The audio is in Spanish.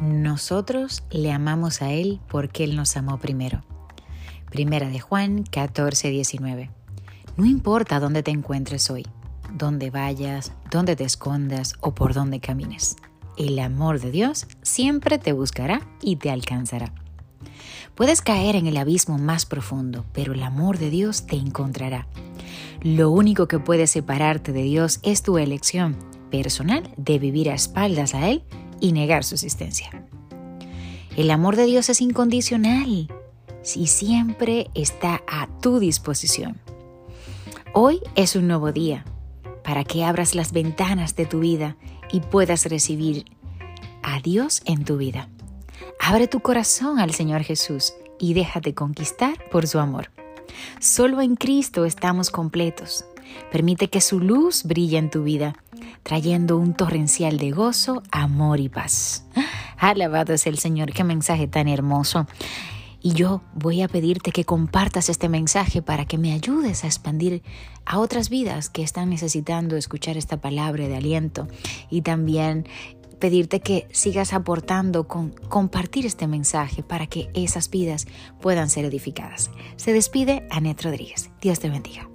Nosotros le amamos a Él porque Él nos amó primero. Primera de Juan 14, 19. No importa dónde te encuentres hoy, dónde vayas, dónde te escondas o por dónde camines. El amor de Dios siempre te buscará y te alcanzará. Puedes caer en el abismo más profundo, pero el amor de Dios te encontrará. Lo único que puede separarte de Dios es tu elección personal de vivir a espaldas a Él y negar su existencia. El amor de Dios es incondicional y siempre está a tu disposición. Hoy es un nuevo día para que abras las ventanas de tu vida y puedas recibir a Dios en tu vida. Abre tu corazón al Señor Jesús y déjate conquistar por su amor. Solo en Cristo estamos completos. Permite que su luz brille en tu vida, trayendo un torrencial de gozo, amor y paz. Alabado es el Señor, qué mensaje tan hermoso. Y yo voy a pedirte que compartas este mensaje para que me ayudes a expandir a otras vidas que están necesitando escuchar esta palabra de aliento y también pedirte que sigas aportando con compartir este mensaje para que esas vidas puedan ser edificadas. Se despide Anet Rodríguez. Dios te bendiga.